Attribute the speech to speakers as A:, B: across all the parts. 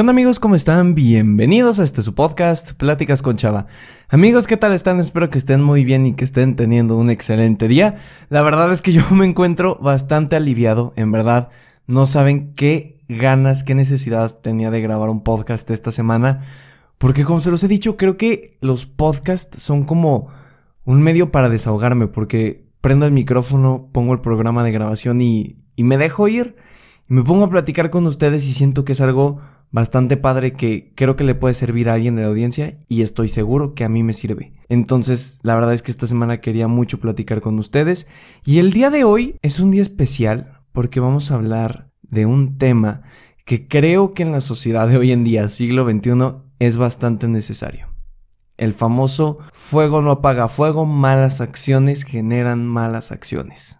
A: ¿Qué onda amigos? ¿Cómo están? Bienvenidos a este su podcast, Pláticas con Chava. Amigos, ¿qué tal están? Espero que estén muy bien y que estén teniendo un excelente día. La verdad es que yo me encuentro bastante aliviado, en verdad. No saben qué ganas, qué necesidad tenía de grabar un podcast esta semana. Porque como se los he dicho, creo que los podcasts son como un medio para desahogarme. Porque prendo el micrófono, pongo el programa de grabación y, y me dejo ir. Me pongo a platicar con ustedes y siento que es algo bastante padre que creo que le puede servir a alguien de la audiencia y estoy seguro que a mí me sirve. Entonces, la verdad es que esta semana quería mucho platicar con ustedes y el día de hoy es un día especial porque vamos a hablar de un tema que creo que en la sociedad de hoy en día, siglo XXI, es bastante necesario. El famoso fuego no apaga fuego, malas acciones generan malas acciones.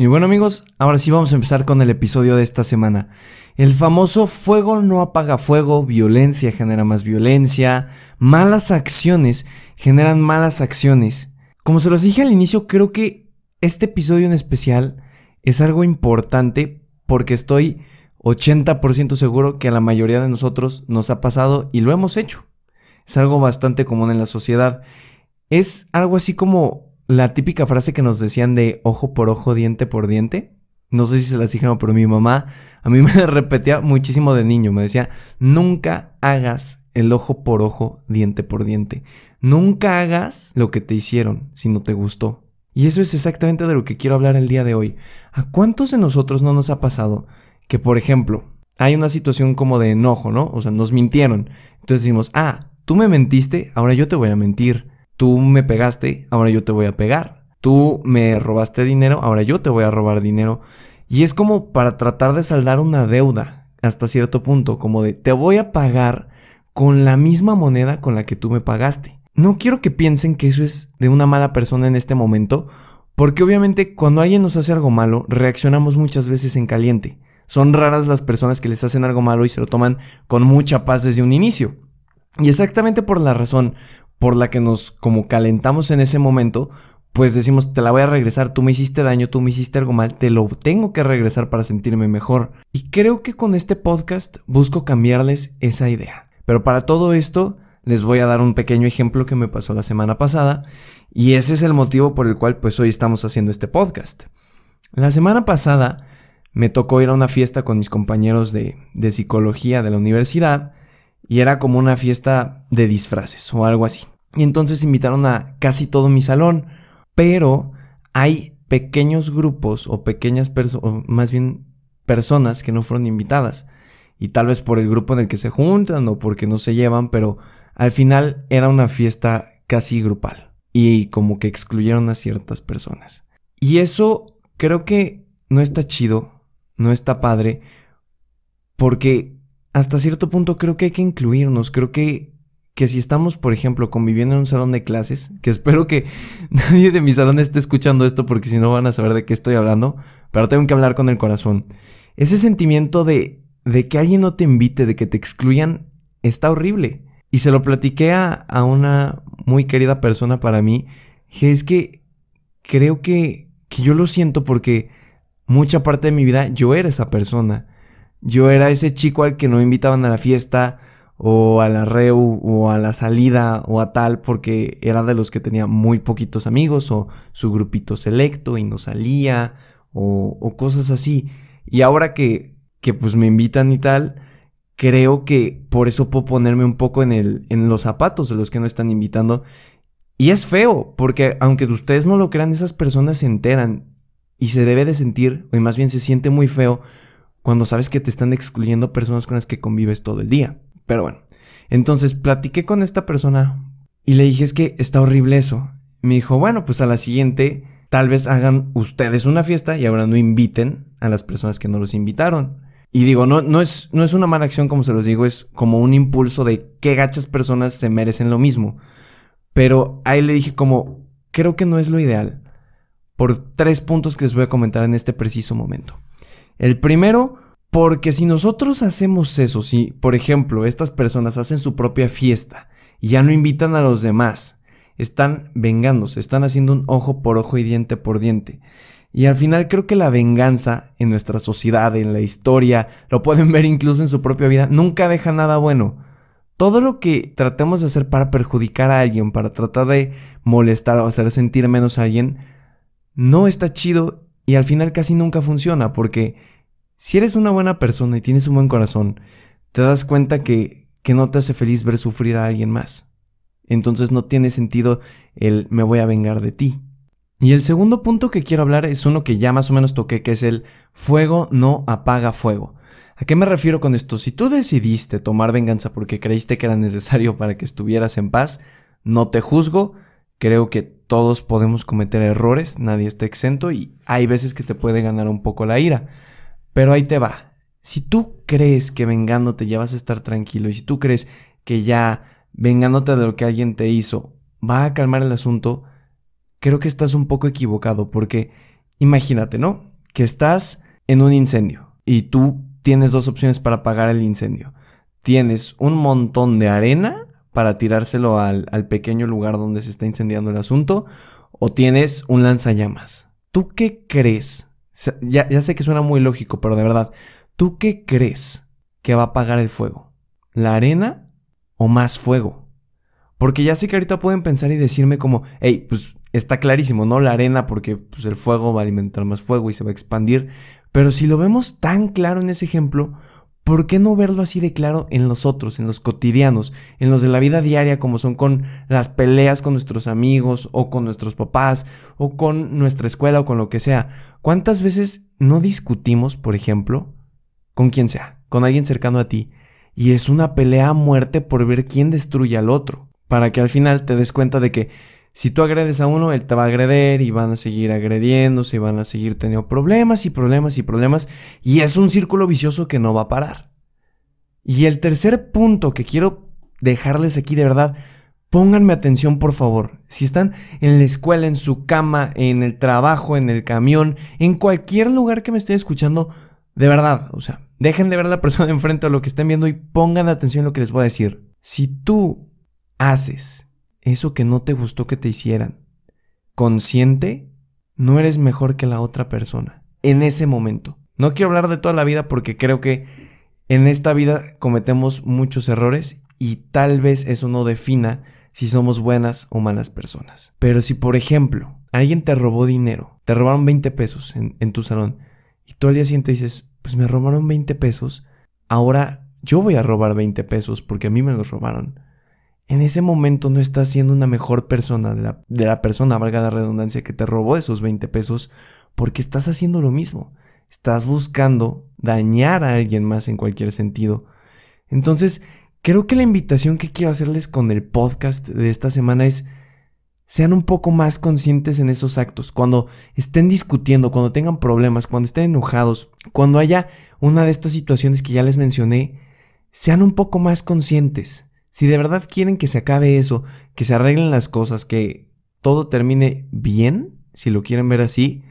A: Y bueno amigos, ahora sí vamos a empezar con el episodio de esta semana. El famoso fuego no apaga fuego, violencia genera más violencia, malas acciones generan malas acciones. Como se los dije al inicio, creo que este episodio en especial es algo importante porque estoy 80% seguro que a la mayoría de nosotros nos ha pasado y lo hemos hecho. Es algo bastante común en la sociedad. Es algo así como la típica frase que nos decían de ojo por ojo, diente por diente. No sé si se las dijeron, pero mi mamá a mí me repetía muchísimo de niño. Me decía, nunca hagas el ojo por ojo, diente por diente. Nunca hagas lo que te hicieron si no te gustó. Y eso es exactamente de lo que quiero hablar el día de hoy. ¿A cuántos de nosotros no nos ha pasado que, por ejemplo, hay una situación como de enojo, ¿no? O sea, nos mintieron. Entonces decimos, ah, tú me mentiste, ahora yo te voy a mentir. Tú me pegaste, ahora yo te voy a pegar. Tú me robaste dinero, ahora yo te voy a robar dinero. Y es como para tratar de saldar una deuda hasta cierto punto, como de te voy a pagar con la misma moneda con la que tú me pagaste. No quiero que piensen que eso es de una mala persona en este momento, porque obviamente cuando alguien nos hace algo malo, reaccionamos muchas veces en caliente. Son raras las personas que les hacen algo malo y se lo toman con mucha paz desde un inicio. Y exactamente por la razón por la que nos como calentamos en ese momento, pues decimos, te la voy a regresar, tú me hiciste daño, tú me hiciste algo mal, te lo tengo que regresar para sentirme mejor. Y creo que con este podcast busco cambiarles esa idea. Pero para todo esto, les voy a dar un pequeño ejemplo que me pasó la semana pasada, y ese es el motivo por el cual pues hoy estamos haciendo este podcast. La semana pasada me tocó ir a una fiesta con mis compañeros de, de psicología de la universidad, y era como una fiesta de disfraces o algo así. Y entonces invitaron a casi todo mi salón, pero hay pequeños grupos o pequeñas personas, más bien personas que no fueron invitadas. Y tal vez por el grupo en el que se juntan o porque no se llevan, pero al final era una fiesta casi grupal. Y como que excluyeron a ciertas personas. Y eso creo que no está chido, no está padre, porque hasta cierto punto creo que hay que incluirnos. Creo que, que si estamos, por ejemplo, conviviendo en un salón de clases, que espero que nadie de mi salón esté escuchando esto porque si no van a saber de qué estoy hablando, pero tengo que hablar con el corazón. Ese sentimiento de, de que alguien no te invite, de que te excluyan, está horrible. Y se lo platiqué a, a una muy querida persona para mí, que es que creo que, que yo lo siento porque mucha parte de mi vida yo era esa persona. Yo era ese chico al que no invitaban a la fiesta o a la reu o a la salida o a tal porque era de los que tenía muy poquitos amigos o su grupito selecto y no salía o, o cosas así. Y ahora que, que pues me invitan y tal, creo que por eso puedo ponerme un poco en, el, en los zapatos de los que no están invitando. Y es feo, porque aunque ustedes no lo crean, esas personas se enteran y se debe de sentir, o más bien se siente muy feo, cuando sabes que te están excluyendo personas con las que convives todo el día. Pero bueno, entonces platiqué con esta persona y le dije es que está horrible eso. Me dijo, bueno, pues a la siguiente tal vez hagan ustedes una fiesta y ahora no inviten a las personas que no los invitaron. Y digo, no, no, es, no es una mala acción como se los digo, es como un impulso de qué gachas personas se merecen lo mismo. Pero ahí le dije como, creo que no es lo ideal. Por tres puntos que les voy a comentar en este preciso momento. El primero, porque si nosotros hacemos eso, si por ejemplo estas personas hacen su propia fiesta y ya no invitan a los demás, están vengándose, están haciendo un ojo por ojo y diente por diente. Y al final creo que la venganza en nuestra sociedad, en la historia, lo pueden ver incluso en su propia vida, nunca deja nada bueno. Todo lo que tratemos de hacer para perjudicar a alguien, para tratar de molestar o hacer sentir menos a alguien, no está chido y al final casi nunca funciona porque si eres una buena persona y tienes un buen corazón, te das cuenta que, que no te hace feliz ver sufrir a alguien más. Entonces no tiene sentido el me voy a vengar de ti. Y el segundo punto que quiero hablar es uno que ya más o menos toqué, que es el fuego no apaga fuego. ¿A qué me refiero con esto? Si tú decidiste tomar venganza porque creíste que era necesario para que estuvieras en paz, no te juzgo, creo que todos podemos cometer errores, nadie está exento y hay veces que te puede ganar un poco la ira. Pero ahí te va. Si tú crees que vengándote ya vas a estar tranquilo y si tú crees que ya vengándote de lo que alguien te hizo va a calmar el asunto, creo que estás un poco equivocado porque imagínate, ¿no? Que estás en un incendio y tú tienes dos opciones para apagar el incendio. Tienes un montón de arena para tirárselo al, al pequeño lugar donde se está incendiando el asunto o tienes un lanzallamas. ¿Tú qué crees ya, ya sé que suena muy lógico, pero de verdad, ¿tú qué crees que va a apagar el fuego? ¿La arena o más fuego? Porque ya sé que ahorita pueden pensar y decirme como, hey, pues está clarísimo, ¿no? La arena porque pues, el fuego va a alimentar más fuego y se va a expandir. Pero si lo vemos tan claro en ese ejemplo, ¿por qué no verlo así de claro en los otros, en los cotidianos, en los de la vida diaria, como son con las peleas con nuestros amigos o con nuestros papás o con nuestra escuela o con lo que sea? ¿Cuántas veces no discutimos, por ejemplo, con quien sea, con alguien cercano a ti, y es una pelea a muerte por ver quién destruye al otro, para que al final te des cuenta de que si tú agredes a uno, él te va a agreder y van a seguir agrediéndose y van a seguir teniendo problemas y problemas y problemas. Y es un círculo vicioso que no va a parar. Y el tercer punto que quiero dejarles aquí de verdad, pónganme atención por favor. Si están en la escuela, en su cama, en el trabajo, en el camión, en cualquier lugar que me estén escuchando, de verdad, o sea, dejen de ver a la persona enfrente a lo que estén viendo y pongan atención a lo que les voy a decir. Si tú haces eso que no te gustó que te hicieran, consciente, no eres mejor que la otra persona. En ese momento. No quiero hablar de toda la vida porque creo que en esta vida cometemos muchos errores y tal vez eso no defina si somos buenas o malas personas. Pero si, por ejemplo, alguien te robó dinero, te robaron 20 pesos en, en tu salón y tú al día siguiente dices, pues me robaron 20 pesos, ahora yo voy a robar 20 pesos porque a mí me los robaron en ese momento no estás siendo una mejor persona de la, persona, valga la redundancia, que te robó esos 20 pesos, porque estás haciendo lo mismo. Estás buscando dañar a alguien más en cualquier sentido. Entonces, creo que la invitación que quiero hacerles con el podcast de esta semana es sean un poco más conscientes en esos actos. Cuando estén discutiendo, cuando tengan problemas, cuando estén enojados, cuando haya una de estas situaciones que ya les mencioné, sean un poco más conscientes. Si de verdad quieren que se acabe eso, que se arreglen las cosas, que todo termine bien, si lo quieren ver así,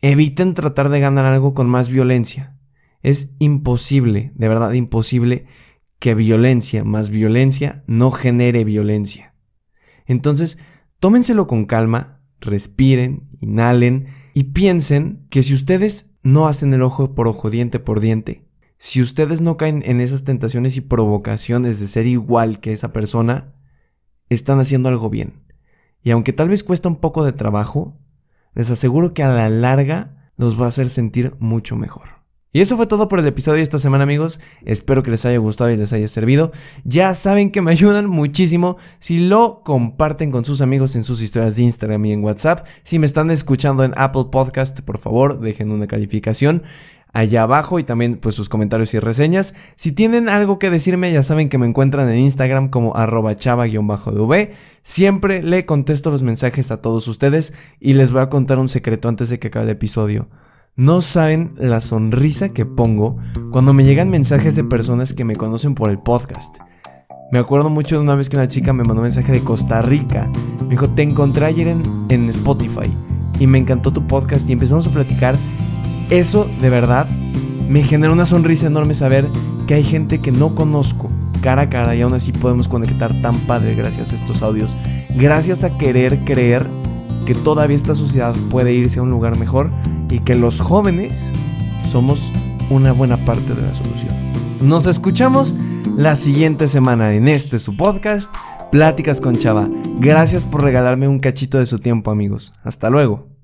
A: eviten tratar de ganar algo con más violencia. Es imposible, de verdad imposible, que violencia más violencia no genere violencia. Entonces, tómenselo con calma, respiren, inhalen y piensen que si ustedes no hacen el ojo por ojo, diente por diente, si ustedes no caen en esas tentaciones y provocaciones de ser igual que esa persona, están haciendo algo bien. Y aunque tal vez cuesta un poco de trabajo, les aseguro que a la larga los va a hacer sentir mucho mejor. Y eso fue todo por el episodio de esta semana amigos, espero que les haya gustado y les haya servido. Ya saben que me ayudan muchísimo si lo comparten con sus amigos en sus historias de Instagram y en WhatsApp. Si me están escuchando en Apple Podcast, por favor dejen una calificación allá abajo y también pues sus comentarios y reseñas. Si tienen algo que decirme ya saben que me encuentran en Instagram como arroba chava-dv. Siempre le contesto los mensajes a todos ustedes y les voy a contar un secreto antes de que acabe el episodio. No saben la sonrisa que pongo cuando me llegan mensajes de personas que me conocen por el podcast. Me acuerdo mucho de una vez que una chica me mandó un mensaje de Costa Rica. Me dijo, te encontré ayer en, en Spotify y me encantó tu podcast y empezamos a platicar. Eso de verdad me genera una sonrisa enorme saber que hay gente que no conozco cara a cara y aún así podemos conectar tan padre gracias a estos audios. Gracias a querer creer que todavía esta sociedad puede irse a un lugar mejor y que los jóvenes somos una buena parte de la solución. Nos escuchamos la siguiente semana en este su podcast, Pláticas con Chava. Gracias por regalarme un cachito de su tiempo amigos. Hasta luego.